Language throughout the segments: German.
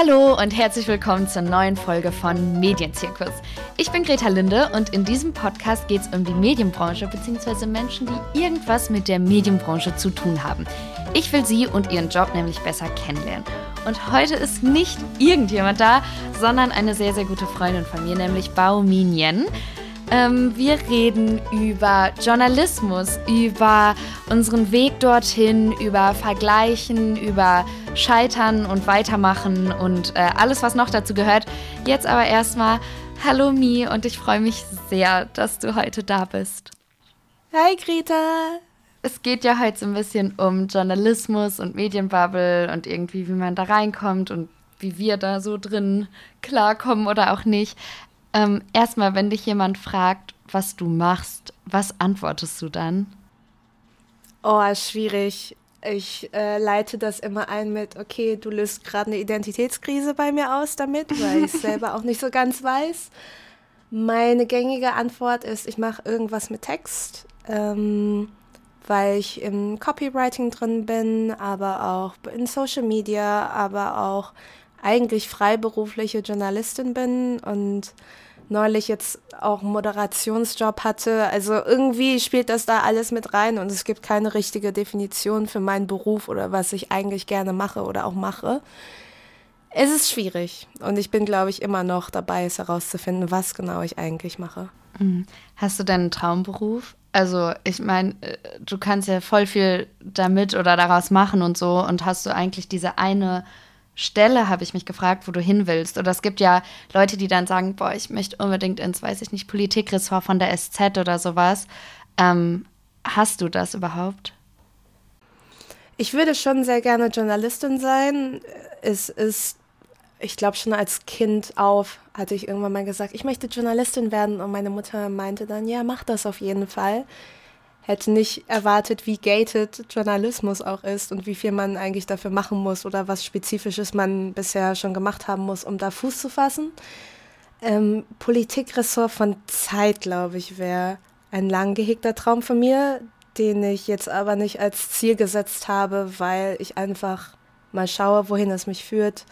Hallo und herzlich willkommen zur neuen Folge von Medienzirkus. Ich bin Greta Linde und in diesem Podcast geht es um die Medienbranche bzw. Menschen, die irgendwas mit der Medienbranche zu tun haben. Ich will sie und ihren Job nämlich besser kennenlernen. Und heute ist nicht irgendjemand da, sondern eine sehr, sehr gute Freundin von mir, nämlich Bao Min Yen. Ähm, wir reden über Journalismus, über unseren Weg dorthin, über Vergleichen, über Scheitern und Weitermachen und äh, alles, was noch dazu gehört. Jetzt aber erstmal Hallo Mi und ich freue mich sehr, dass du heute da bist. Hi Greta. Es geht ja heute so ein bisschen um Journalismus und Medienbubble und irgendwie, wie man da reinkommt und wie wir da so drin klarkommen oder auch nicht. Ähm, erstmal, wenn dich jemand fragt, was du machst, was antwortest du dann? Oh, schwierig. Ich äh, leite das immer ein mit, okay, du löst gerade eine Identitätskrise bei mir aus damit, weil ich es selber auch nicht so ganz weiß. Meine gängige Antwort ist, ich mache irgendwas mit Text, ähm, weil ich im Copywriting drin bin, aber auch in Social Media, aber auch eigentlich freiberufliche Journalistin bin und neulich jetzt auch Moderationsjob hatte. Also irgendwie spielt das da alles mit rein und es gibt keine richtige Definition für meinen Beruf oder was ich eigentlich gerne mache oder auch mache. Es ist schwierig und ich bin, glaube ich, immer noch dabei, es herauszufinden, was genau ich eigentlich mache. Mhm. Hast du deinen Traumberuf? Also, ich meine, äh, du kannst ja voll viel damit oder daraus machen und so. Und hast du eigentlich diese eine Stelle, habe ich mich gefragt, wo du hin willst. Oder es gibt ja Leute, die dann sagen, boah, ich möchte unbedingt ins, weiß ich nicht, Politikressort von der SZ oder sowas. Ähm, hast du das überhaupt? Ich würde schon sehr gerne Journalistin sein. Es ist, ich glaube, schon als Kind auf hatte ich irgendwann mal gesagt, ich möchte Journalistin werden. Und meine Mutter meinte dann, ja, mach das auf jeden Fall hätte nicht erwartet, wie gated Journalismus auch ist und wie viel man eigentlich dafür machen muss oder was Spezifisches man bisher schon gemacht haben muss, um da Fuß zu fassen. Ähm, Politikressort von Zeit, glaube ich, wäre ein lang gehegter Traum von mir, den ich jetzt aber nicht als Ziel gesetzt habe, weil ich einfach mal schaue, wohin es mich führt.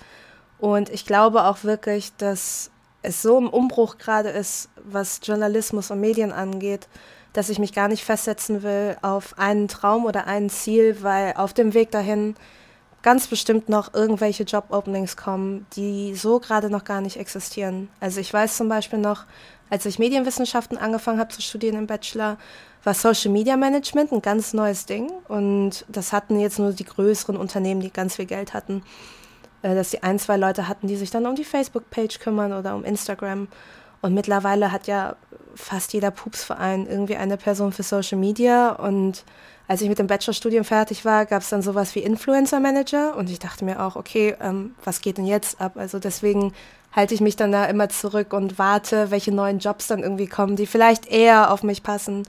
Und ich glaube auch wirklich, dass es so im Umbruch gerade ist, was Journalismus und Medien angeht dass ich mich gar nicht festsetzen will auf einen Traum oder ein Ziel, weil auf dem Weg dahin ganz bestimmt noch irgendwelche Job-Openings kommen, die so gerade noch gar nicht existieren. Also ich weiß zum Beispiel noch, als ich Medienwissenschaften angefangen habe zu studieren im Bachelor, war Social Media Management ein ganz neues Ding und das hatten jetzt nur die größeren Unternehmen, die ganz viel Geld hatten, äh, dass die ein, zwei Leute hatten, die sich dann um die Facebook-Page kümmern oder um Instagram. Und mittlerweile hat ja fast jeder Pupsverein irgendwie eine Person für Social Media. Und als ich mit dem Bachelorstudium fertig war, gab es dann sowas wie Influencer Manager. Und ich dachte mir auch, okay, ähm, was geht denn jetzt ab? Also deswegen halte ich mich dann da immer zurück und warte, welche neuen Jobs dann irgendwie kommen, die vielleicht eher auf mich passen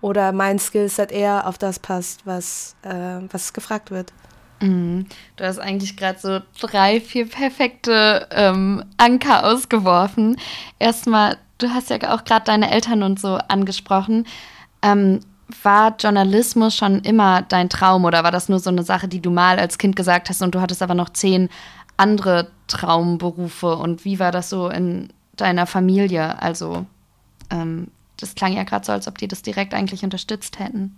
oder mein Skillset eher auf das passt, was, äh, was gefragt wird. Mhm. Du hast eigentlich gerade so drei, vier perfekte ähm, Anker ausgeworfen. Erstmal, du hast ja auch gerade deine Eltern und so angesprochen. Ähm, war Journalismus schon immer dein Traum oder war das nur so eine Sache, die du mal als Kind gesagt hast und du hattest aber noch zehn andere Traumberufe? Und wie war das so in deiner Familie? Also, ähm, das klang ja gerade so, als ob die das direkt eigentlich unterstützt hätten.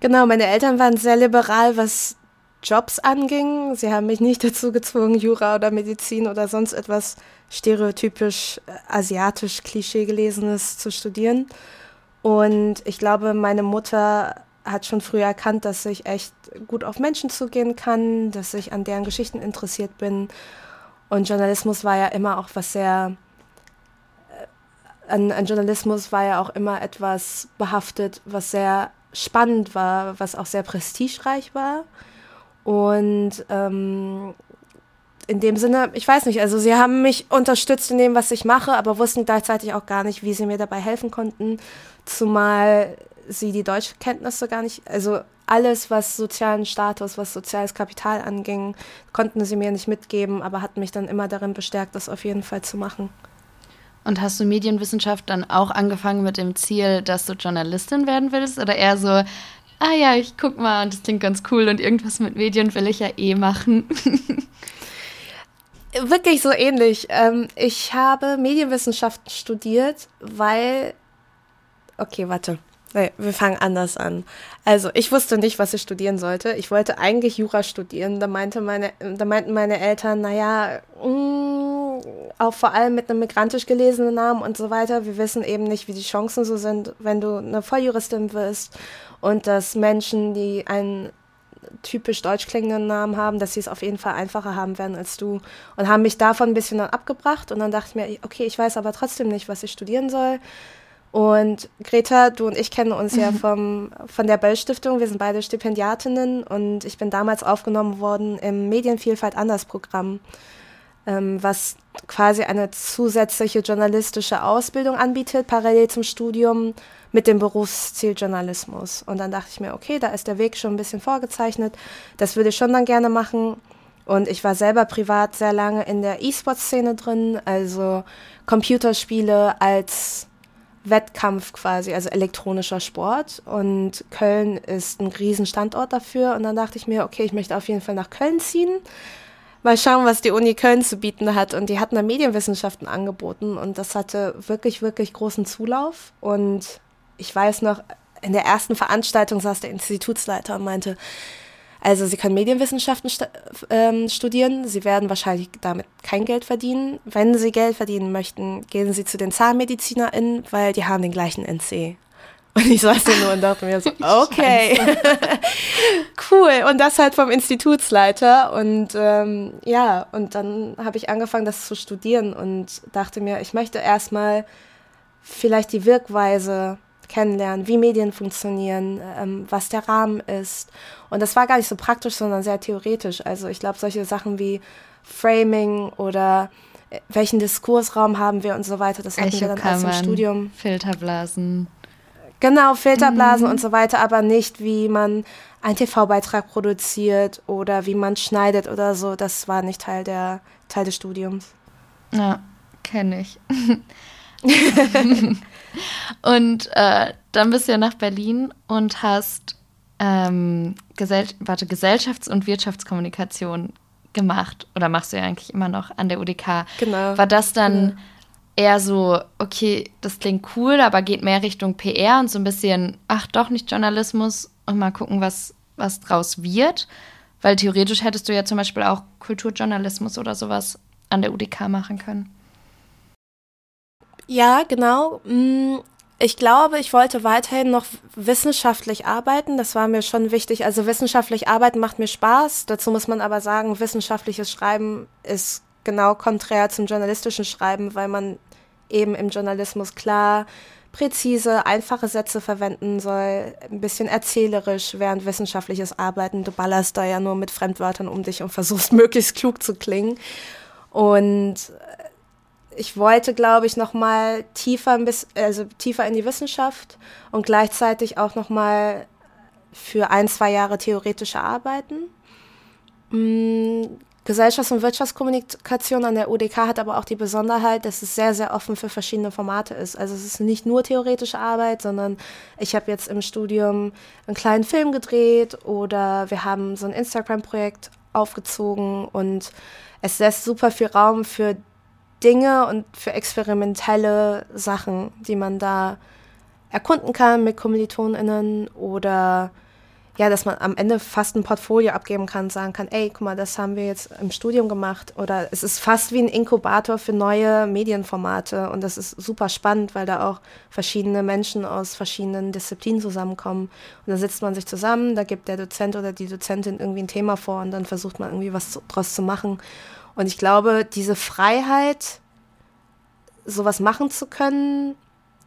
Genau, meine Eltern waren sehr liberal, was Jobs anging. Sie haben mich nicht dazu gezwungen, Jura oder Medizin oder sonst etwas stereotypisch äh, asiatisch Klischee gelesenes zu studieren. Und ich glaube, meine Mutter hat schon früh erkannt, dass ich echt gut auf Menschen zugehen kann, dass ich an deren Geschichten interessiert bin. Und Journalismus war ja immer auch was sehr, äh, an, an Journalismus war ja auch immer etwas behaftet, was sehr spannend war, was auch sehr prestigereich war. Und ähm, in dem Sinne, ich weiß nicht, also sie haben mich unterstützt in dem, was ich mache, aber wussten gleichzeitig auch gar nicht, wie sie mir dabei helfen konnten, zumal sie die Deutschkenntnisse gar nicht, also alles, was sozialen Status, was soziales Kapital anging, konnten sie mir nicht mitgeben, aber hatten mich dann immer darin bestärkt, das auf jeden Fall zu machen. Und hast du Medienwissenschaft dann auch angefangen mit dem Ziel, dass du Journalistin werden willst? Oder eher so, ah ja, ich guck mal und das klingt ganz cool und irgendwas mit Medien will ich ja eh machen. Wirklich so ähnlich. Ähm, ich habe Medienwissenschaften studiert, weil. Okay, warte. Nee, wir fangen anders an. Also, ich wusste nicht, was ich studieren sollte. Ich wollte eigentlich Jura studieren. Da, meinte meine, da meinten meine Eltern, naja, mh, mm, auch vor allem mit einem migrantisch gelesenen Namen und so weiter. Wir wissen eben nicht, wie die Chancen so sind, wenn du eine Volljuristin wirst. Und dass Menschen, die einen typisch deutsch klingenden Namen haben, dass sie es auf jeden Fall einfacher haben werden als du. Und haben mich davon ein bisschen dann abgebracht. Und dann dachte ich mir, okay, ich weiß aber trotzdem nicht, was ich studieren soll. Und Greta, du und ich kennen uns ja vom, von der Böll Stiftung. Wir sind beide Stipendiatinnen und ich bin damals aufgenommen worden im Medienvielfalt anders Programm, ähm, was quasi eine zusätzliche journalistische Ausbildung anbietet, parallel zum Studium mit dem Berufsziel Journalismus. Und dann dachte ich mir, okay, da ist der Weg schon ein bisschen vorgezeichnet. Das würde ich schon dann gerne machen. Und ich war selber privat sehr lange in der E-Sport-Szene drin, also Computerspiele als Wettkampf quasi, also elektronischer Sport. Und Köln ist ein Riesenstandort dafür. Und dann dachte ich mir, okay, ich möchte auf jeden Fall nach Köln ziehen. Mal schauen, was die Uni Köln zu bieten hat. Und die hatten da Medienwissenschaften angeboten. Und das hatte wirklich, wirklich großen Zulauf. Und ich weiß noch, in der ersten Veranstaltung saß der Institutsleiter und meinte, also Sie können Medienwissenschaften st ähm, studieren, Sie werden wahrscheinlich damit kein Geld verdienen. Wenn Sie Geld verdienen möchten, gehen Sie zu den ZahnmedizinerInnen, weil die haben den gleichen NC. Und ich saß da nur und dachte mir so, okay, cool. Und das halt vom Institutsleiter. Und ähm, ja, und dann habe ich angefangen, das zu studieren und dachte mir, ich möchte erstmal vielleicht die Wirkweise kennenlernen, wie Medien funktionieren, ähm, was der Rahmen ist. Und das war gar nicht so praktisch, sondern sehr theoretisch. Also ich glaube, solche Sachen wie Framing oder äh, welchen Diskursraum haben wir und so weiter, das hatten wir dann aus dem Studium. Filterblasen. Genau, Filterblasen mhm. und so weiter, aber nicht, wie man einen TV-Beitrag produziert oder wie man schneidet oder so. Das war nicht Teil, der, Teil des Studiums. Ja, kenne ich. und äh, dann bist du ja nach Berlin und hast ähm, Gesell warte, Gesellschafts- und Wirtschaftskommunikation gemacht. Oder machst du ja eigentlich immer noch an der UDK. Genau. War das dann genau. eher so, okay, das klingt cool, aber geht mehr Richtung PR und so ein bisschen, ach doch, nicht Journalismus und mal gucken, was, was draus wird? Weil theoretisch hättest du ja zum Beispiel auch Kulturjournalismus oder sowas an der UDK machen können. Ja, genau. Mm, ich glaube, ich wollte weiterhin noch wissenschaftlich arbeiten. Das war mir schon wichtig. Also wissenschaftlich arbeiten macht mir Spaß. Dazu muss man aber sagen, wissenschaftliches Schreiben ist genau konträr zum journalistischen Schreiben, weil man eben im Journalismus klar, präzise, einfache Sätze verwenden soll, ein bisschen erzählerisch, während wissenschaftliches Arbeiten, du ballerst da ja nur mit Fremdwörtern um dich und versuchst möglichst klug zu klingen. Und ich wollte, glaube ich, noch mal tiefer, ein bisschen, also tiefer in die Wissenschaft und gleichzeitig auch noch mal für ein, zwei Jahre theoretische Arbeiten. Mhm. Gesellschafts- und Wirtschaftskommunikation an der UDK hat aber auch die Besonderheit, dass es sehr, sehr offen für verschiedene Formate ist. Also es ist nicht nur theoretische Arbeit, sondern ich habe jetzt im Studium einen kleinen Film gedreht oder wir haben so ein Instagram-Projekt aufgezogen und es lässt super viel Raum für Dinge und für experimentelle Sachen, die man da erkunden kann mit KommilitonInnen oder ja, dass man am Ende fast ein Portfolio abgeben kann sagen kann, ey, guck mal, das haben wir jetzt im Studium gemacht. Oder es ist fast wie ein Inkubator für neue Medienformate. Und das ist super spannend, weil da auch verschiedene Menschen aus verschiedenen Disziplinen zusammenkommen. Und da sitzt man sich zusammen, da gibt der Dozent oder die Dozentin irgendwie ein Thema vor und dann versucht man irgendwie was draus zu machen. Und ich glaube, diese Freiheit, sowas machen zu können,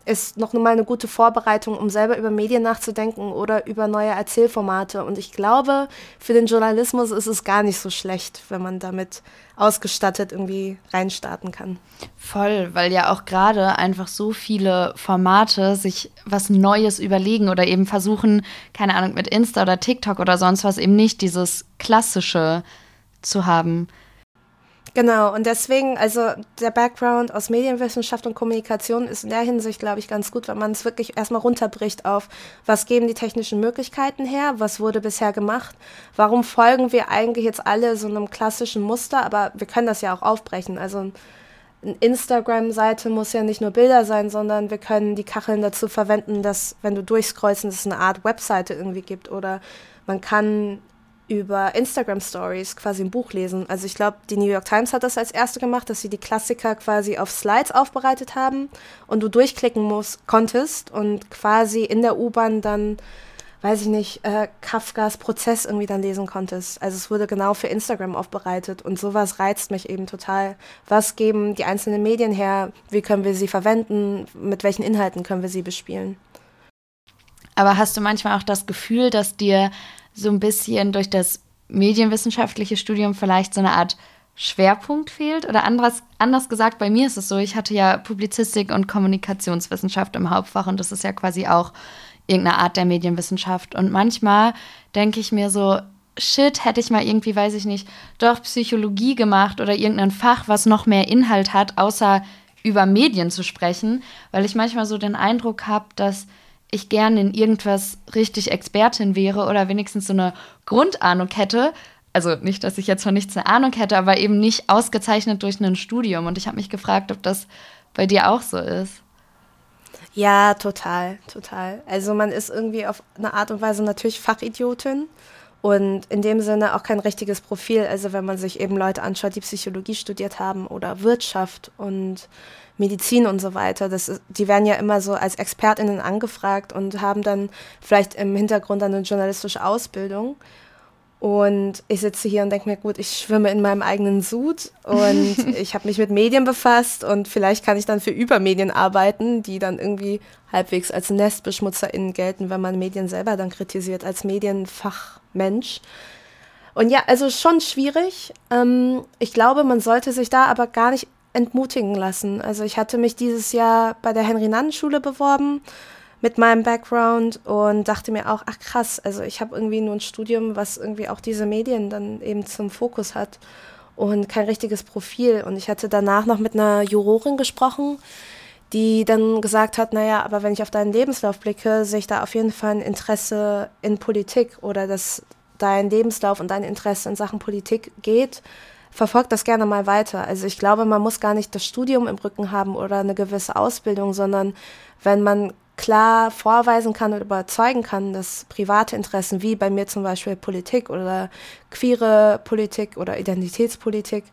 ist noch mal eine gute Vorbereitung, um selber über Medien nachzudenken oder über neue Erzählformate. Und ich glaube, für den Journalismus ist es gar nicht so schlecht, wenn man damit ausgestattet irgendwie reinstarten kann. Voll, weil ja auch gerade einfach so viele Formate sich was Neues überlegen oder eben versuchen, keine Ahnung, mit Insta oder TikTok oder sonst was eben nicht dieses klassische zu haben. Genau, und deswegen, also der Background aus Medienwissenschaft und Kommunikation ist in der Hinsicht, glaube ich, ganz gut, weil man es wirklich erstmal runterbricht auf, was geben die technischen Möglichkeiten her, was wurde bisher gemacht, warum folgen wir eigentlich jetzt alle so einem klassischen Muster, aber wir können das ja auch aufbrechen. Also eine Instagram-Seite muss ja nicht nur Bilder sein, sondern wir können die Kacheln dazu verwenden, dass, wenn du durchscrollst, es eine Art Webseite irgendwie gibt oder man kann über Instagram Stories quasi ein Buch lesen. Also ich glaube, die New York Times hat das als erste gemacht, dass sie die Klassiker quasi auf Slides aufbereitet haben und du durchklicken musst, konntest und quasi in der U-Bahn dann, weiß ich nicht, äh, Kafkas Prozess irgendwie dann lesen konntest. Also es wurde genau für Instagram aufbereitet und sowas reizt mich eben total. Was geben die einzelnen Medien her? Wie können wir sie verwenden? Mit welchen Inhalten können wir sie bespielen? Aber hast du manchmal auch das Gefühl, dass dir so ein bisschen durch das medienwissenschaftliche Studium vielleicht so eine Art Schwerpunkt fehlt? Oder anders, anders gesagt, bei mir ist es so, ich hatte ja Publizistik und Kommunikationswissenschaft im Hauptfach und das ist ja quasi auch irgendeine Art der Medienwissenschaft. Und manchmal denke ich mir so, shit, hätte ich mal irgendwie, weiß ich nicht, doch Psychologie gemacht oder irgendein Fach, was noch mehr Inhalt hat, außer über Medien zu sprechen, weil ich manchmal so den Eindruck habe, dass ich gerne in irgendwas richtig Expertin wäre oder wenigstens so eine Grundahnung hätte. Also nicht, dass ich jetzt von nichts eine Ahnung hätte, aber eben nicht ausgezeichnet durch ein Studium. Und ich habe mich gefragt, ob das bei dir auch so ist. Ja, total, total. Also man ist irgendwie auf eine Art und Weise natürlich Fachidiotin und in dem Sinne auch kein richtiges Profil. Also wenn man sich eben Leute anschaut, die Psychologie studiert haben oder Wirtschaft und Medizin und so weiter. Das ist, die werden ja immer so als ExpertInnen angefragt und haben dann vielleicht im Hintergrund eine journalistische Ausbildung. Und ich sitze hier und denke mir, gut, ich schwimme in meinem eigenen Sud und ich habe mich mit Medien befasst und vielleicht kann ich dann für Übermedien arbeiten, die dann irgendwie halbwegs als NestbeschmutzerInnen gelten, wenn man Medien selber dann kritisiert, als Medienfachmensch. Und ja, also schon schwierig. Ähm, ich glaube, man sollte sich da aber gar nicht entmutigen lassen. Also ich hatte mich dieses Jahr bei der Henry-Nannen-Schule beworben mit meinem Background und dachte mir auch, ach krass, also ich habe irgendwie nur ein Studium, was irgendwie auch diese Medien dann eben zum Fokus hat und kein richtiges Profil. Und ich hatte danach noch mit einer Jurorin gesprochen, die dann gesagt hat, naja, aber wenn ich auf deinen Lebenslauf blicke, sehe ich da auf jeden Fall ein Interesse in Politik oder dass dein Lebenslauf und dein Interesse in Sachen Politik geht verfolgt das gerne mal weiter. Also ich glaube, man muss gar nicht das Studium im Rücken haben oder eine gewisse Ausbildung, sondern wenn man klar vorweisen kann und überzeugen kann, dass private Interessen wie bei mir zum Beispiel Politik oder queere Politik oder Identitätspolitik,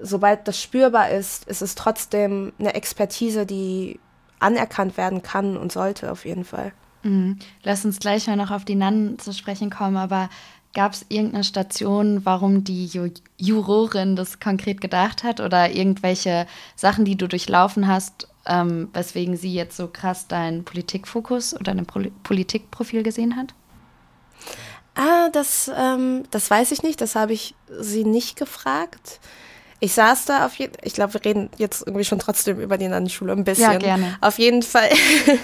sobald das spürbar ist, ist es trotzdem eine Expertise, die anerkannt werden kann und sollte auf jeden Fall. Mhm. Lass uns gleich mal noch auf die Nannen zu sprechen kommen, aber Gab es irgendeine Station, warum die Ju Jurorin das konkret gedacht hat oder irgendwelche Sachen, die du durchlaufen hast, ähm, weswegen sie jetzt so krass deinen Politikfokus oder dein Pol Politikprofil gesehen hat? Ah, das, ähm, das weiß ich nicht. Das habe ich sie nicht gefragt. Ich saß da auf jeden ich glaube, wir reden jetzt irgendwie schon trotzdem über die Landesschule ein bisschen. Ja, gerne. Auf jeden Fall,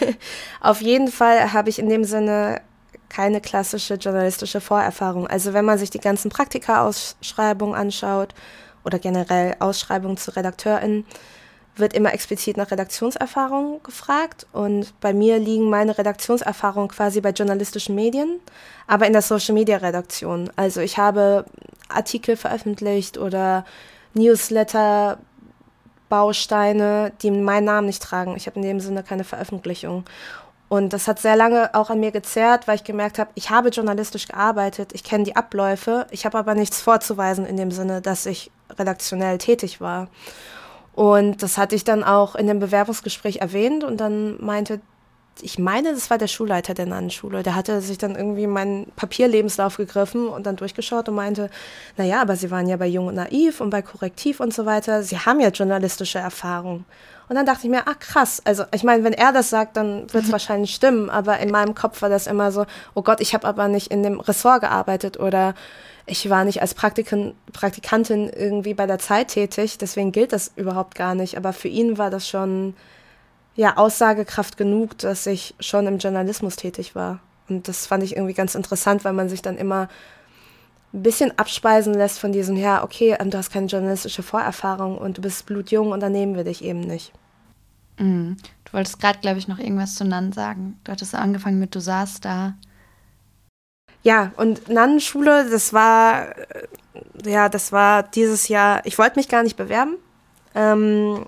auf jeden Fall habe ich in dem Sinne keine klassische journalistische Vorerfahrung. Also wenn man sich die ganzen Praktika-Ausschreibungen anschaut oder generell Ausschreibungen zu RedakteurInnen, wird immer explizit nach Redaktionserfahrung gefragt. Und bei mir liegen meine Redaktionserfahrungen quasi bei journalistischen Medien, aber in der Social-Media-Redaktion. Also ich habe Artikel veröffentlicht oder Newsletter, Bausteine, die meinen Namen nicht tragen. Ich habe in dem Sinne keine Veröffentlichung. Und das hat sehr lange auch an mir gezerrt, weil ich gemerkt habe, ich habe journalistisch gearbeitet, ich kenne die Abläufe, ich habe aber nichts vorzuweisen in dem Sinne, dass ich redaktionell tätig war. Und das hatte ich dann auch in dem Bewerbungsgespräch erwähnt und dann meinte, ich meine, das war der Schulleiter der Nannenschule, der hatte sich dann irgendwie meinen Papierlebenslauf gegriffen und dann durchgeschaut und meinte, naja, aber Sie waren ja bei Jung und Naiv und bei Korrektiv und so weiter, Sie haben ja journalistische Erfahrung. Und dann dachte ich mir, ah krass, also ich meine, wenn er das sagt, dann wird es wahrscheinlich stimmen, aber in meinem Kopf war das immer so, oh Gott, ich habe aber nicht in dem Ressort gearbeitet oder ich war nicht als Praktiken, Praktikantin irgendwie bei der Zeit tätig, deswegen gilt das überhaupt gar nicht. Aber für ihn war das schon ja Aussagekraft genug, dass ich schon im Journalismus tätig war. Und das fand ich irgendwie ganz interessant, weil man sich dann immer ein bisschen abspeisen lässt von diesem, ja, okay, ähm, du hast keine journalistische Vorerfahrung und du bist blutjung und dann nehmen wir dich eben nicht. Mhm. Du wolltest gerade, glaube ich, noch irgendwas zu Nan sagen. Du hattest angefangen mit, du saßt da. Ja, und Nannenschule, das war, äh, ja, das war dieses Jahr, ich wollte mich gar nicht bewerben. Ähm,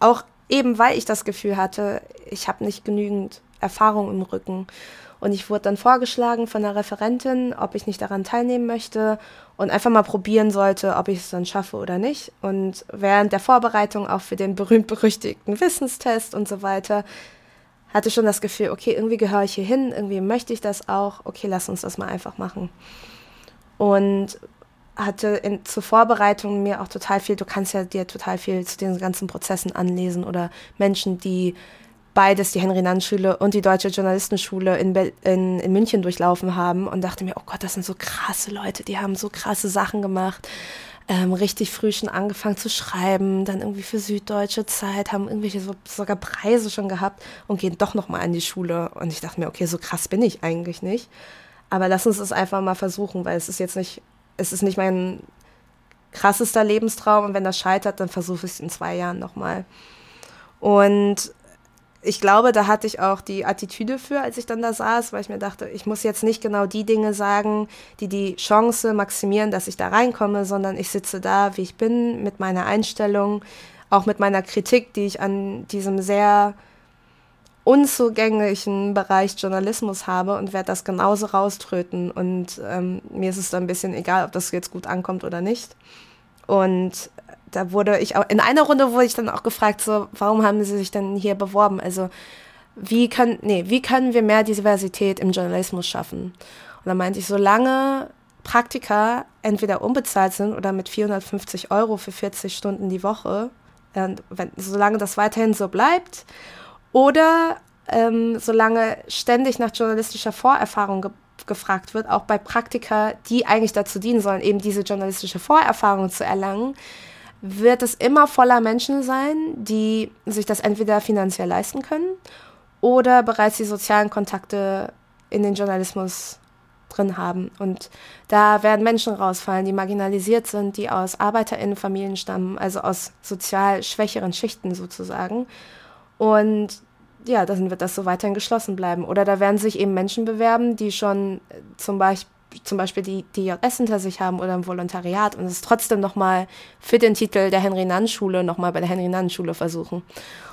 auch eben, weil ich das Gefühl hatte, ich habe nicht genügend Erfahrung im Rücken. Und ich wurde dann vorgeschlagen von der Referentin, ob ich nicht daran teilnehmen möchte und einfach mal probieren sollte, ob ich es dann schaffe oder nicht. Und während der Vorbereitung auch für den berühmt-berüchtigten Wissenstest und so weiter, hatte schon das Gefühl, okay, irgendwie gehöre ich hier hin, irgendwie möchte ich das auch, okay, lass uns das mal einfach machen. Und hatte in, zur Vorbereitung mir auch total viel, du kannst ja dir total viel zu den ganzen Prozessen anlesen oder Menschen, die beides, die Henry-Nann-Schule und die Deutsche Journalistenschule in, in, in München durchlaufen haben und dachte mir, oh Gott, das sind so krasse Leute, die haben so krasse Sachen gemacht. Ähm, richtig früh schon angefangen zu schreiben, dann irgendwie für Süddeutsche Zeit, haben irgendwelche so, sogar Preise schon gehabt und gehen doch nochmal an die Schule. Und ich dachte mir, okay, so krass bin ich eigentlich nicht. Aber lass uns es einfach mal versuchen, weil es ist jetzt nicht, es ist nicht mein krassester Lebenstraum und wenn das scheitert, dann versuche ich es in zwei Jahren nochmal. Und ich glaube, da hatte ich auch die Attitüde für, als ich dann da saß, weil ich mir dachte, ich muss jetzt nicht genau die Dinge sagen, die die Chance maximieren, dass ich da reinkomme, sondern ich sitze da, wie ich bin, mit meiner Einstellung, auch mit meiner Kritik, die ich an diesem sehr unzugänglichen Bereich Journalismus habe und werde das genauso rauströten. Und ähm, mir ist es dann ein bisschen egal, ob das jetzt gut ankommt oder nicht. Und da wurde ich auch, in einer Runde wurde ich dann auch gefragt, so, warum haben Sie sich denn hier beworben? Also, wie können, nee, wie können wir mehr Diversität im Journalismus schaffen? Und da meinte ich, solange Praktika entweder unbezahlt sind oder mit 450 Euro für 40 Stunden die Woche, äh, wenn, solange das weiterhin so bleibt, oder ähm, solange ständig nach journalistischer Vorerfahrung ge gefragt wird, auch bei Praktika, die eigentlich dazu dienen sollen, eben diese journalistische Vorerfahrung zu erlangen, wird es immer voller Menschen sein, die sich das entweder finanziell leisten können oder bereits die sozialen Kontakte in den Journalismus drin haben. Und da werden Menschen rausfallen, die marginalisiert sind, die aus Arbeiterinnenfamilien stammen, also aus sozial schwächeren Schichten sozusagen. Und ja, dann wird das so weiterhin geschlossen bleiben. Oder da werden sich eben Menschen bewerben, die schon zum Beispiel zum Beispiel die DJS hinter sich haben oder ein Volontariat und es trotzdem nochmal für den Titel der Henry-Nann-Schule nochmal bei der Henry-Nann-Schule versuchen.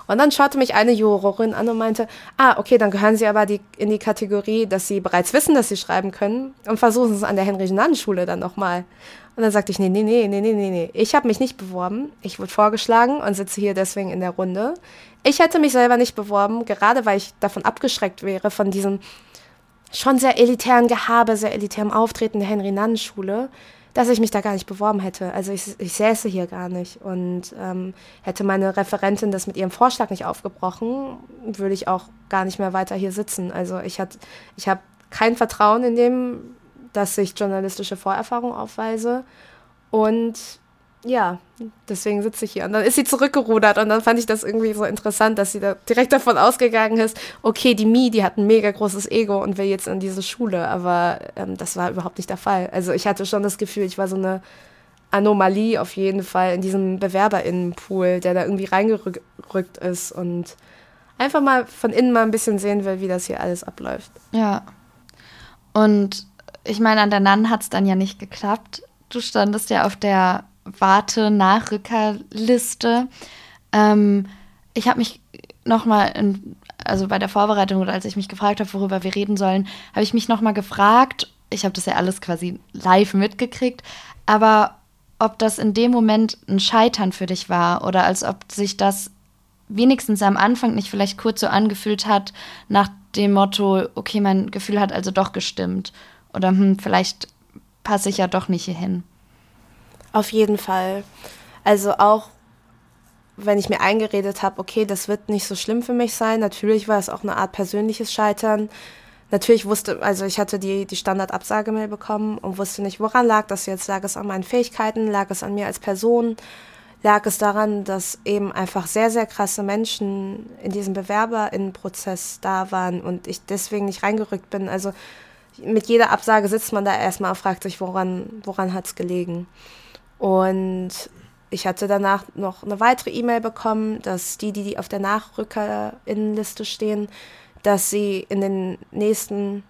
Und dann schaute mich eine Jurorin an und meinte, ah, okay, dann gehören Sie aber die, in die Kategorie, dass Sie bereits wissen, dass Sie schreiben können und versuchen es an der Henry-Nann-Schule dann nochmal. Und dann sagte ich, nee, nee, nee, nee, nee, nee, nee. Ich habe mich nicht beworben. Ich wurde vorgeschlagen und sitze hier deswegen in der Runde. Ich hätte mich selber nicht beworben, gerade weil ich davon abgeschreckt wäre, von diesem schon sehr elitären Gehabe, sehr elitärem Auftreten der Henry-Nann-Schule, dass ich mich da gar nicht beworben hätte. Also ich, ich säße hier gar nicht. Und ähm, hätte meine Referentin das mit ihrem Vorschlag nicht aufgebrochen, würde ich auch gar nicht mehr weiter hier sitzen. Also ich, ich habe kein Vertrauen in dem, dass ich journalistische Vorerfahrung aufweise. Und ja, deswegen sitze ich hier. Und dann ist sie zurückgerudert und dann fand ich das irgendwie so interessant, dass sie da direkt davon ausgegangen ist, okay, die Mi, die hat ein mega großes Ego und will jetzt in diese Schule, aber ähm, das war überhaupt nicht der Fall. Also ich hatte schon das Gefühl, ich war so eine Anomalie auf jeden Fall in diesem Bewerberinnenpool, der da irgendwie reingerückt ist und einfach mal von innen mal ein bisschen sehen will, wie das hier alles abläuft. Ja. Und ich meine, an der Nan hat es dann ja nicht geklappt. Du standest ja auf der Warte-Nachrückerliste. Ähm, ich habe mich nochmal, also bei der Vorbereitung oder als ich mich gefragt habe, worüber wir reden sollen, habe ich mich nochmal gefragt, ich habe das ja alles quasi live mitgekriegt, aber ob das in dem Moment ein Scheitern für dich war oder als ob sich das wenigstens am Anfang nicht vielleicht kurz so angefühlt hat, nach dem Motto, okay, mein Gefühl hat also doch gestimmt. Oder hm, vielleicht passe ich ja doch nicht hierhin. Auf jeden Fall. Also auch wenn ich mir eingeredet habe, okay, das wird nicht so schlimm für mich sein. Natürlich war es auch eine Art persönliches Scheitern. Natürlich wusste, also ich hatte die, die Standardabsagemail bekommen und wusste nicht, woran lag das jetzt. Lag es an meinen Fähigkeiten? Lag es an mir als Person? Lag es daran, dass eben einfach sehr, sehr krasse Menschen in diesem Bewerberinnenprozess da waren und ich deswegen nicht reingerückt bin? Also mit jeder Absage sitzt man da erstmal und fragt sich, woran, woran hat es gelegen. Und ich hatte danach noch eine weitere E-Mail bekommen, dass die, die auf der Nachrückerinnenliste stehen, dass sie in den nächsten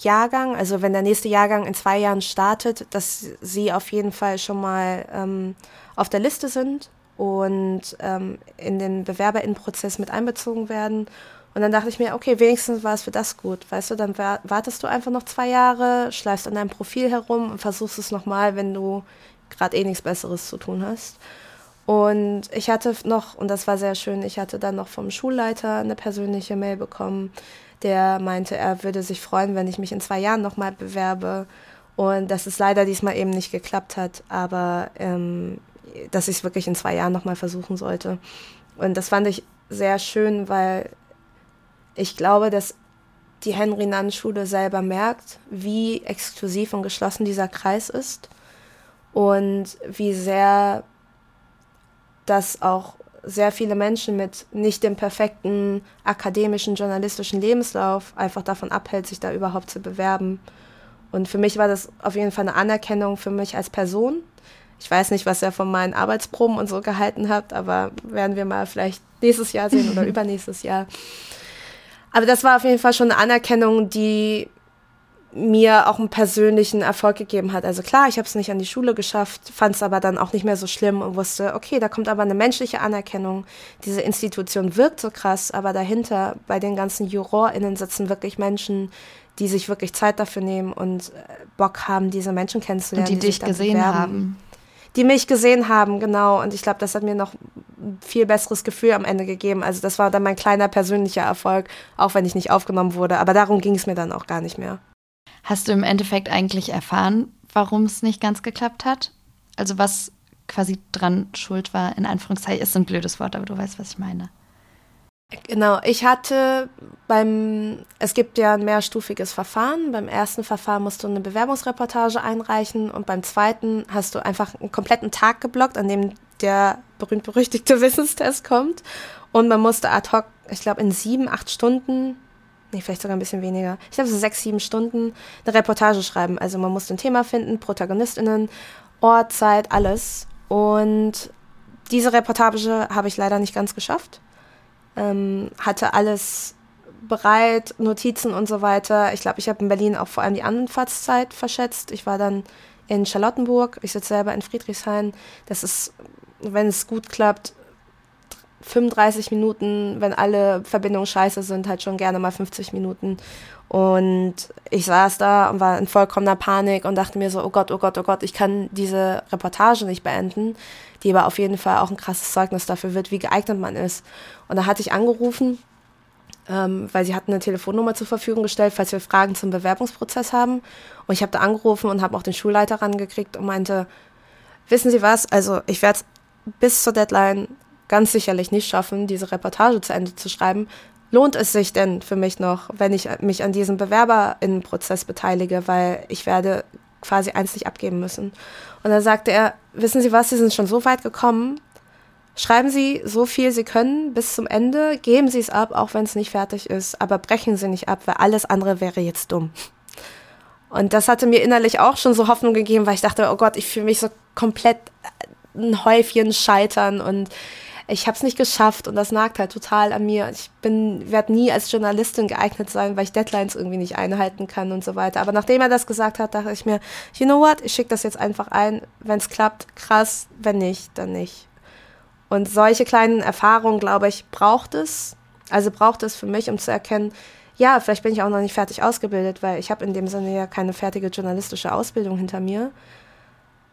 Jahrgang, also wenn der nächste Jahrgang in zwei Jahren startet, dass sie auf jeden Fall schon mal ähm, auf der Liste sind und ähm, in den Bewerberinnenprozess mit einbezogen werden. Und dann dachte ich mir, okay, wenigstens war es für das gut. Weißt du, dann wartest du einfach noch zwei Jahre, schleifst an deinem Profil herum und versuchst es nochmal, wenn du gerade eh nichts Besseres zu tun hast. Und ich hatte noch, und das war sehr schön, ich hatte dann noch vom Schulleiter eine persönliche Mail bekommen, der meinte, er würde sich freuen, wenn ich mich in zwei Jahren nochmal bewerbe. Und dass es leider diesmal eben nicht geklappt hat, aber ähm, dass ich es wirklich in zwei Jahren nochmal versuchen sollte. Und das fand ich sehr schön, weil ich glaube, dass die Henry-Nann-Schule selber merkt, wie exklusiv und geschlossen dieser Kreis ist und wie sehr das auch sehr viele Menschen mit nicht dem perfekten akademischen, journalistischen Lebenslauf einfach davon abhält, sich da überhaupt zu bewerben. Und für mich war das auf jeden Fall eine Anerkennung für mich als Person. Ich weiß nicht, was er von meinen Arbeitsproben und so gehalten hat, aber werden wir mal vielleicht nächstes Jahr sehen oder übernächstes Jahr. Aber das war auf jeden Fall schon eine Anerkennung, die mir auch einen persönlichen Erfolg gegeben hat. Also klar, ich habe es nicht an die Schule geschafft, fand es aber dann auch nicht mehr so schlimm und wusste, okay, da kommt aber eine menschliche Anerkennung. Diese Institution wirkt so krass, aber dahinter bei den ganzen JurorInnen sitzen wirklich Menschen, die sich wirklich Zeit dafür nehmen und äh, Bock haben, diese Menschen kennenzulernen. Und die, die dich gesehen bewerben. haben. Die mich gesehen haben, genau. Und ich glaube, das hat mir noch ein viel besseres Gefühl am Ende gegeben. Also das war dann mein kleiner persönlicher Erfolg, auch wenn ich nicht aufgenommen wurde. Aber darum ging es mir dann auch gar nicht mehr. Hast du im Endeffekt eigentlich erfahren, warum es nicht ganz geklappt hat? Also was quasi dran schuld war, in Anführungszeichen, ist ein blödes Wort, aber du weißt, was ich meine. Genau, ich hatte beim, es gibt ja ein mehrstufiges Verfahren. Beim ersten Verfahren musst du eine Bewerbungsreportage einreichen und beim zweiten hast du einfach einen kompletten Tag geblockt, an dem der berühmt-berüchtigte Wissenstest kommt. Und man musste ad hoc, ich glaube, in sieben, acht Stunden nee, vielleicht sogar ein bisschen weniger. Ich glaube, so sechs, sieben Stunden eine Reportage schreiben. Also man musste ein Thema finden, ProtagonistInnen, Ort, Zeit, alles. Und diese Reportage habe ich leider nicht ganz geschafft. Ähm, hatte alles bereit, Notizen und so weiter. Ich glaube, ich habe in Berlin auch vor allem die Anfahrtszeit verschätzt. Ich war dann in Charlottenburg, ich sitze selber in Friedrichshain. Das ist, wenn es gut klappt, 35 Minuten, wenn alle Verbindungen scheiße sind, halt schon gerne mal 50 Minuten. Und ich saß da und war in vollkommener Panik und dachte mir so, oh Gott, oh Gott, oh Gott, ich kann diese Reportage nicht beenden, die aber auf jeden Fall auch ein krasses Zeugnis dafür wird, wie geeignet man ist. Und da hatte ich angerufen, ähm, weil sie hatten eine Telefonnummer zur Verfügung gestellt, falls wir Fragen zum Bewerbungsprozess haben. Und ich habe da angerufen und habe auch den Schulleiter rangekriegt und meinte, wissen Sie was, also ich werde bis zur Deadline ganz sicherlich nicht schaffen, diese Reportage zu Ende zu schreiben. Lohnt es sich denn für mich noch, wenn ich mich an diesem Bewerberinnenprozess beteilige, weil ich werde quasi eins nicht abgeben müssen. Und dann sagte er, wissen Sie was, Sie sind schon so weit gekommen, schreiben Sie so viel Sie können bis zum Ende, geben Sie es ab, auch wenn es nicht fertig ist, aber brechen Sie nicht ab, weil alles andere wäre jetzt dumm. Und das hatte mir innerlich auch schon so Hoffnung gegeben, weil ich dachte, oh Gott, ich fühle mich so komplett ein Häufchen scheitern und ich habe es nicht geschafft und das nagt halt total an mir. Ich bin, werde nie als Journalistin geeignet sein, weil ich Deadlines irgendwie nicht einhalten kann und so weiter. Aber nachdem er das gesagt hat, dachte ich mir, you know what, ich schicke das jetzt einfach ein. Wenn es klappt, krass. Wenn nicht, dann nicht. Und solche kleinen Erfahrungen, glaube ich, braucht es. Also braucht es für mich, um zu erkennen, ja, vielleicht bin ich auch noch nicht fertig ausgebildet, weil ich habe in dem Sinne ja keine fertige journalistische Ausbildung hinter mir.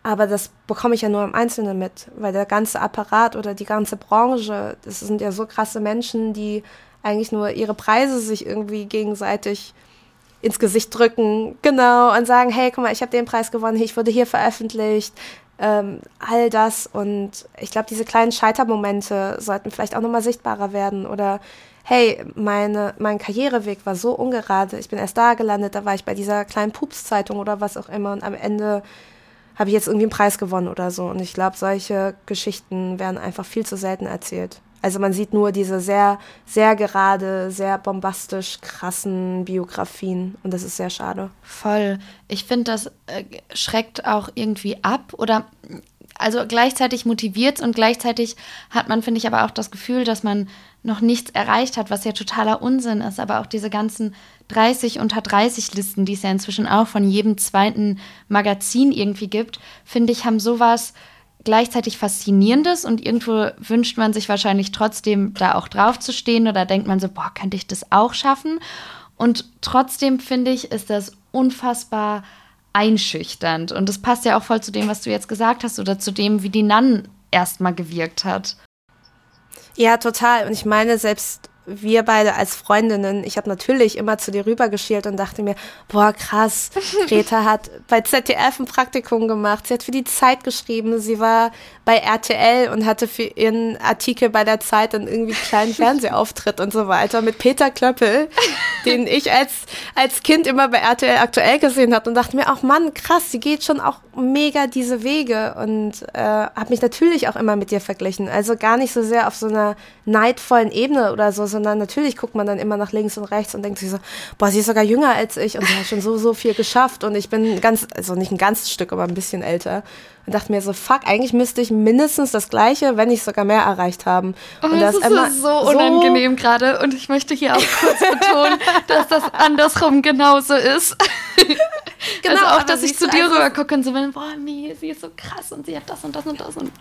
Aber das bekomme ich ja nur im Einzelnen mit, weil der ganze Apparat oder die ganze Branche, das sind ja so krasse Menschen, die eigentlich nur ihre Preise sich irgendwie gegenseitig ins Gesicht drücken, genau, und sagen, hey, guck mal, ich habe den Preis gewonnen, ich wurde hier veröffentlicht, ähm, all das. Und ich glaube, diese kleinen Scheitermomente sollten vielleicht auch nochmal sichtbarer werden oder hey, meine, mein Karriereweg war so ungerade, ich bin erst da gelandet, da war ich bei dieser kleinen Pups-Zeitung oder was auch immer und am Ende habe ich jetzt irgendwie einen Preis gewonnen oder so. Und ich glaube, solche Geschichten werden einfach viel zu selten erzählt. Also man sieht nur diese sehr, sehr gerade, sehr bombastisch krassen Biografien und das ist sehr schade. Voll. Ich finde, das äh, schreckt auch irgendwie ab oder also gleichzeitig motiviert und gleichzeitig hat man, finde ich, aber auch das Gefühl, dass man noch nichts erreicht hat, was ja totaler Unsinn ist. Aber auch diese ganzen 30 unter 30 Listen, die es ja inzwischen auch von jedem zweiten Magazin irgendwie gibt, finde ich, haben sowas gleichzeitig Faszinierendes und irgendwo wünscht man sich wahrscheinlich trotzdem da auch drauf zu stehen oder denkt man so, boah, könnte ich das auch schaffen? Und trotzdem finde ich, ist das unfassbar einschüchternd. Und das passt ja auch voll zu dem, was du jetzt gesagt hast oder zu dem, wie die Nan erstmal gewirkt hat. Ja, total. Und ich meine, selbst wir beide als Freundinnen, ich habe natürlich immer zu dir rübergeschielt und dachte mir, boah, krass, Greta hat bei ZDF ein Praktikum gemacht, sie hat für die Zeit geschrieben, sie war bei RTL und hatte für ihren Artikel bei der Zeit dann irgendwie einen kleinen Fernsehauftritt und so weiter mit Peter Klöppel, den ich als, als Kind immer bei RTL aktuell gesehen habe und dachte mir, ach Mann, krass, sie geht schon auch mega diese Wege und äh, habe mich natürlich auch immer mit dir verglichen. Also gar nicht so sehr auf so einer neidvollen Ebene oder so, sondern natürlich guckt man dann immer nach links und rechts und denkt sich so, boah, sie ist sogar jünger als ich und sie hat schon so, so viel geschafft und ich bin ganz, also nicht ein ganzes Stück, aber ein bisschen älter. Und dachte mir so, fuck, eigentlich müsste ich mindestens das Gleiche, wenn nicht sogar mehr erreicht haben. Oh, und das, das ist so unangenehm so gerade. Und ich möchte hier auch kurz betonen, dass das andersrum genauso ist. Genau, also auch, dass ich zu dir rüber gucke und so bin, boah, nee, sie ist so krass und sie hat das und das und das und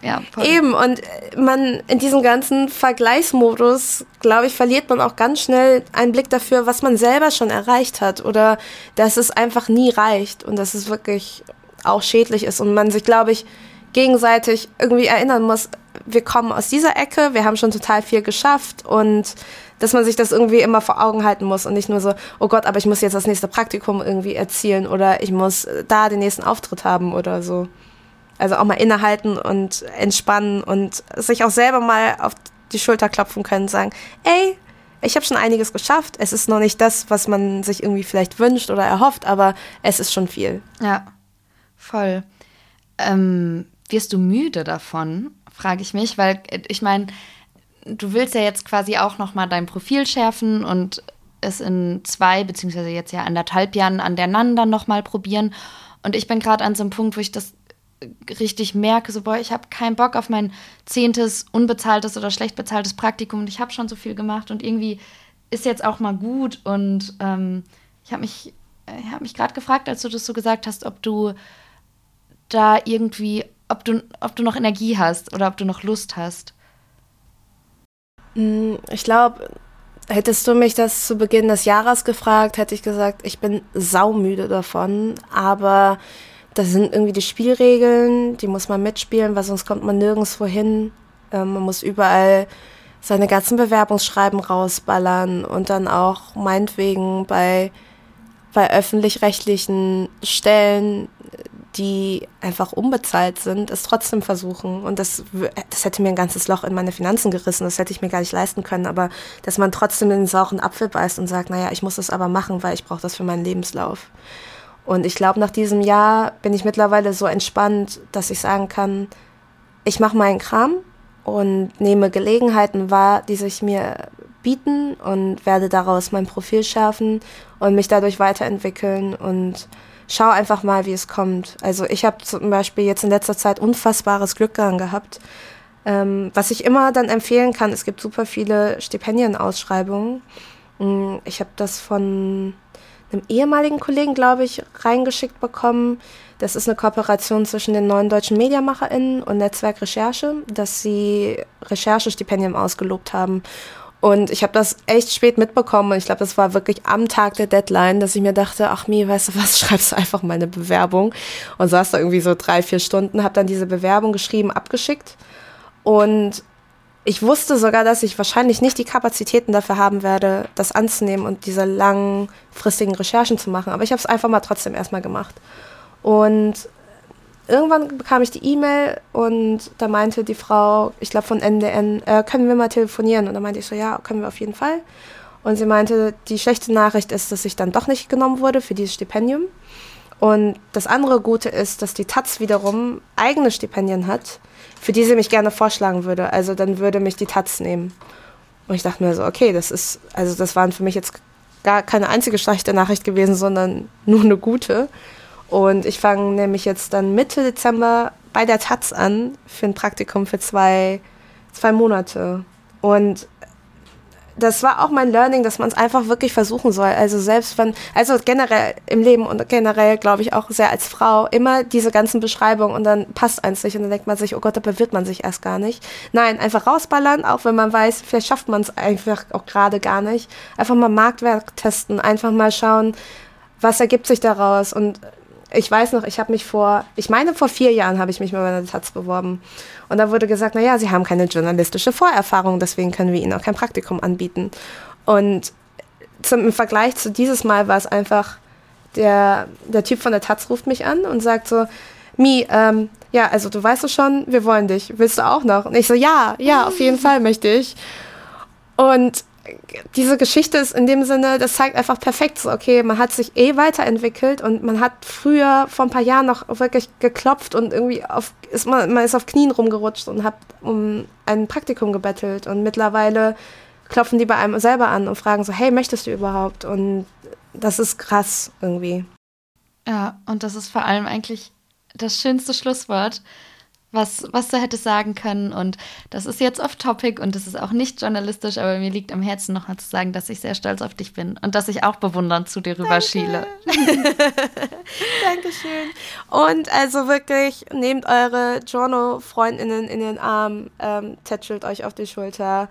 ja, voll. Eben, und man in diesem ganzen Vergleichsmodus, glaube ich, verliert man auch ganz schnell einen Blick dafür, was man selber schon erreicht hat oder dass es einfach nie reicht und dass es wirklich auch schädlich ist und man sich, glaube ich, gegenseitig irgendwie erinnern muss, wir kommen aus dieser Ecke, wir haben schon total viel geschafft und dass man sich das irgendwie immer vor Augen halten muss und nicht nur so, oh Gott, aber ich muss jetzt das nächste Praktikum irgendwie erzielen oder ich muss da den nächsten Auftritt haben oder so. Also auch mal innehalten und entspannen und sich auch selber mal auf die Schulter klopfen können und sagen, ey, ich habe schon einiges geschafft. Es ist noch nicht das, was man sich irgendwie vielleicht wünscht oder erhofft, aber es ist schon viel. Ja, voll. Ähm, wirst du müde davon, frage ich mich, weil äh, ich meine, du willst ja jetzt quasi auch noch mal dein Profil schärfen und es in zwei beziehungsweise jetzt ja anderthalb Jahren an der NAN dann noch mal probieren. Und ich bin gerade an so einem Punkt, wo ich das richtig merke, so, boah, ich habe keinen Bock auf mein zehntes unbezahltes oder schlecht bezahltes Praktikum und ich habe schon so viel gemacht und irgendwie ist jetzt auch mal gut und ähm, ich habe mich, ich hab mich gerade gefragt, als du das so gesagt hast, ob du da irgendwie, ob du, ob du noch Energie hast oder ob du noch Lust hast. Hm, ich glaube, hättest du mich das zu Beginn des Jahres gefragt, hätte ich gesagt, ich bin saumüde davon, aber das sind irgendwie die Spielregeln, die muss man mitspielen, weil sonst kommt man nirgendwo hin. Ähm, man muss überall seine ganzen Bewerbungsschreiben rausballern und dann auch meinetwegen bei, bei öffentlich-rechtlichen Stellen, die einfach unbezahlt sind, es trotzdem versuchen. Und das, das hätte mir ein ganzes Loch in meine Finanzen gerissen, das hätte ich mir gar nicht leisten können. Aber dass man trotzdem in den sauren Apfel beißt und sagt, naja, ich muss das aber machen, weil ich brauche das für meinen Lebenslauf. Und ich glaube, nach diesem Jahr bin ich mittlerweile so entspannt, dass ich sagen kann, ich mache meinen Kram und nehme Gelegenheiten wahr, die sich mir bieten und werde daraus mein Profil schärfen und mich dadurch weiterentwickeln und schau einfach mal, wie es kommt. Also ich habe zum Beispiel jetzt in letzter Zeit unfassbares Glück daran gehabt. Ähm, was ich immer dann empfehlen kann, es gibt super viele Stipendienausschreibungen. Mm, ich habe das von einem ehemaligen Kollegen, glaube ich, reingeschickt bekommen. Das ist eine Kooperation zwischen den neuen deutschen MediamacherInnen und Netzwerk Recherche, dass sie Recherchestipendien ausgelobt haben. Und ich habe das echt spät mitbekommen und ich glaube, das war wirklich am Tag der Deadline, dass ich mir dachte, ach Mi, weißt du was, schreibst du einfach mal eine Bewerbung und saß da irgendwie so drei, vier Stunden, habe dann diese Bewerbung geschrieben, abgeschickt und ich wusste sogar, dass ich wahrscheinlich nicht die Kapazitäten dafür haben werde, das anzunehmen und diese langfristigen Recherchen zu machen. Aber ich habe es einfach mal trotzdem erstmal gemacht. Und irgendwann bekam ich die E-Mail und da meinte die Frau, ich glaube von NDN, äh, können wir mal telefonieren? Und da meinte ich so, ja, können wir auf jeden Fall. Und sie meinte, die schlechte Nachricht ist, dass ich dann doch nicht genommen wurde für dieses Stipendium. Und das andere Gute ist, dass die Taz wiederum eigene Stipendien hat, für die sie mich gerne vorschlagen würde. Also dann würde mich die Taz nehmen. Und ich dachte mir so, okay, das ist, also das waren für mich jetzt gar keine einzige schlechte Nachricht gewesen, sondern nur eine gute. Und ich fange nämlich jetzt dann Mitte Dezember bei der Taz an für ein Praktikum für zwei, zwei Monate. Und das war auch mein Learning, dass man es einfach wirklich versuchen soll. Also selbst wenn, also generell im Leben und generell glaube ich auch sehr als Frau, immer diese ganzen Beschreibungen und dann passt eins nicht und dann denkt man sich, oh Gott, da bewirbt man sich erst gar nicht. Nein, einfach rausballern, auch wenn man weiß, vielleicht schafft man es einfach auch gerade gar nicht. Einfach mal Marktwert testen, einfach mal schauen, was ergibt sich daraus und ich weiß noch, ich habe mich vor, ich meine vor vier Jahren habe ich mich mal bei der Taz beworben. Und da wurde gesagt, naja, Sie haben keine journalistische Vorerfahrung, deswegen können wir Ihnen auch kein Praktikum anbieten. Und zum, im Vergleich zu dieses Mal war es einfach, der, der Typ von der Taz ruft mich an und sagt so, Mi, ähm, ja, also du weißt es schon, wir wollen dich. Willst du auch noch? Und ich so, ja, ja, auf jeden Fall möchte ich. Und diese Geschichte ist in dem Sinne, das zeigt einfach perfekt so, okay, man hat sich eh weiterentwickelt und man hat früher vor ein paar Jahren noch wirklich geklopft und irgendwie auf, ist man, man ist auf Knien rumgerutscht und hat um ein Praktikum gebettelt und mittlerweile klopfen die bei einem selber an und fragen so, hey, möchtest du überhaupt? Und das ist krass irgendwie. Ja, und das ist vor allem eigentlich das schönste Schlusswort, was, was du hättest sagen können. Und das ist jetzt off-topic und das ist auch nicht journalistisch, aber mir liegt am Herzen nochmal zu sagen, dass ich sehr stolz auf dich bin und dass ich auch bewundernd zu dir rüberschiele. Dankeschön. Und also wirklich, nehmt eure Journal-Freundinnen in den Arm, ähm, tätschelt euch auf die Schulter,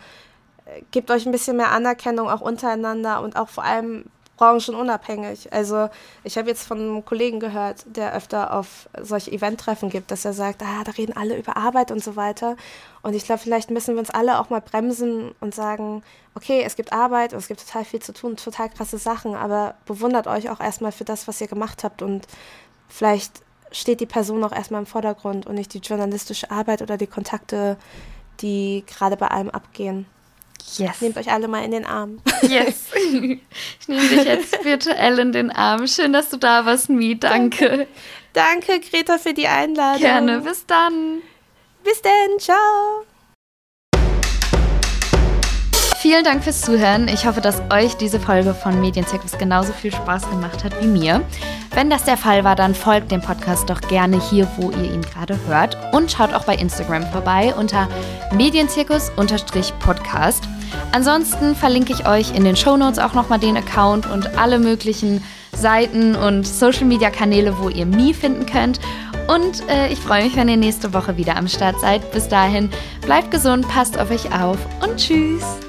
äh, gebt euch ein bisschen mehr Anerkennung auch untereinander und auch vor allem branchenunabhängig. Also ich habe jetzt von einem Kollegen gehört, der öfter auf solche Eventtreffen gibt, dass er sagt, ah, da reden alle über Arbeit und so weiter. Und ich glaube, vielleicht müssen wir uns alle auch mal bremsen und sagen, okay, es gibt Arbeit und es gibt total viel zu tun, total krasse Sachen, aber bewundert euch auch erstmal für das, was ihr gemacht habt und vielleicht steht die Person auch erstmal im Vordergrund und nicht die journalistische Arbeit oder die Kontakte, die gerade bei allem abgehen. Yes. Nehmt euch alle mal in den Arm. Yes. Ich nehme dich jetzt virtuell in den Arm. Schön, dass du da warst, Mi. Danke. Danke, Greta, für die Einladung. Gerne. Bis dann. Bis dann. Ciao. Vielen Dank fürs Zuhören. Ich hoffe, dass euch diese Folge von Medienzirkus genauso viel Spaß gemacht hat wie mir. Wenn das der Fall war, dann folgt dem Podcast doch gerne hier, wo ihr ihn gerade hört. Und schaut auch bei Instagram vorbei unter Medienzirkus-Podcast. Ansonsten verlinke ich euch in den Shownotes auch nochmal den Account und alle möglichen Seiten und Social-Media-Kanäle, wo ihr Mi finden könnt. Und äh, ich freue mich, wenn ihr nächste Woche wieder am Start seid. Bis dahin, bleibt gesund, passt auf euch auf und tschüss.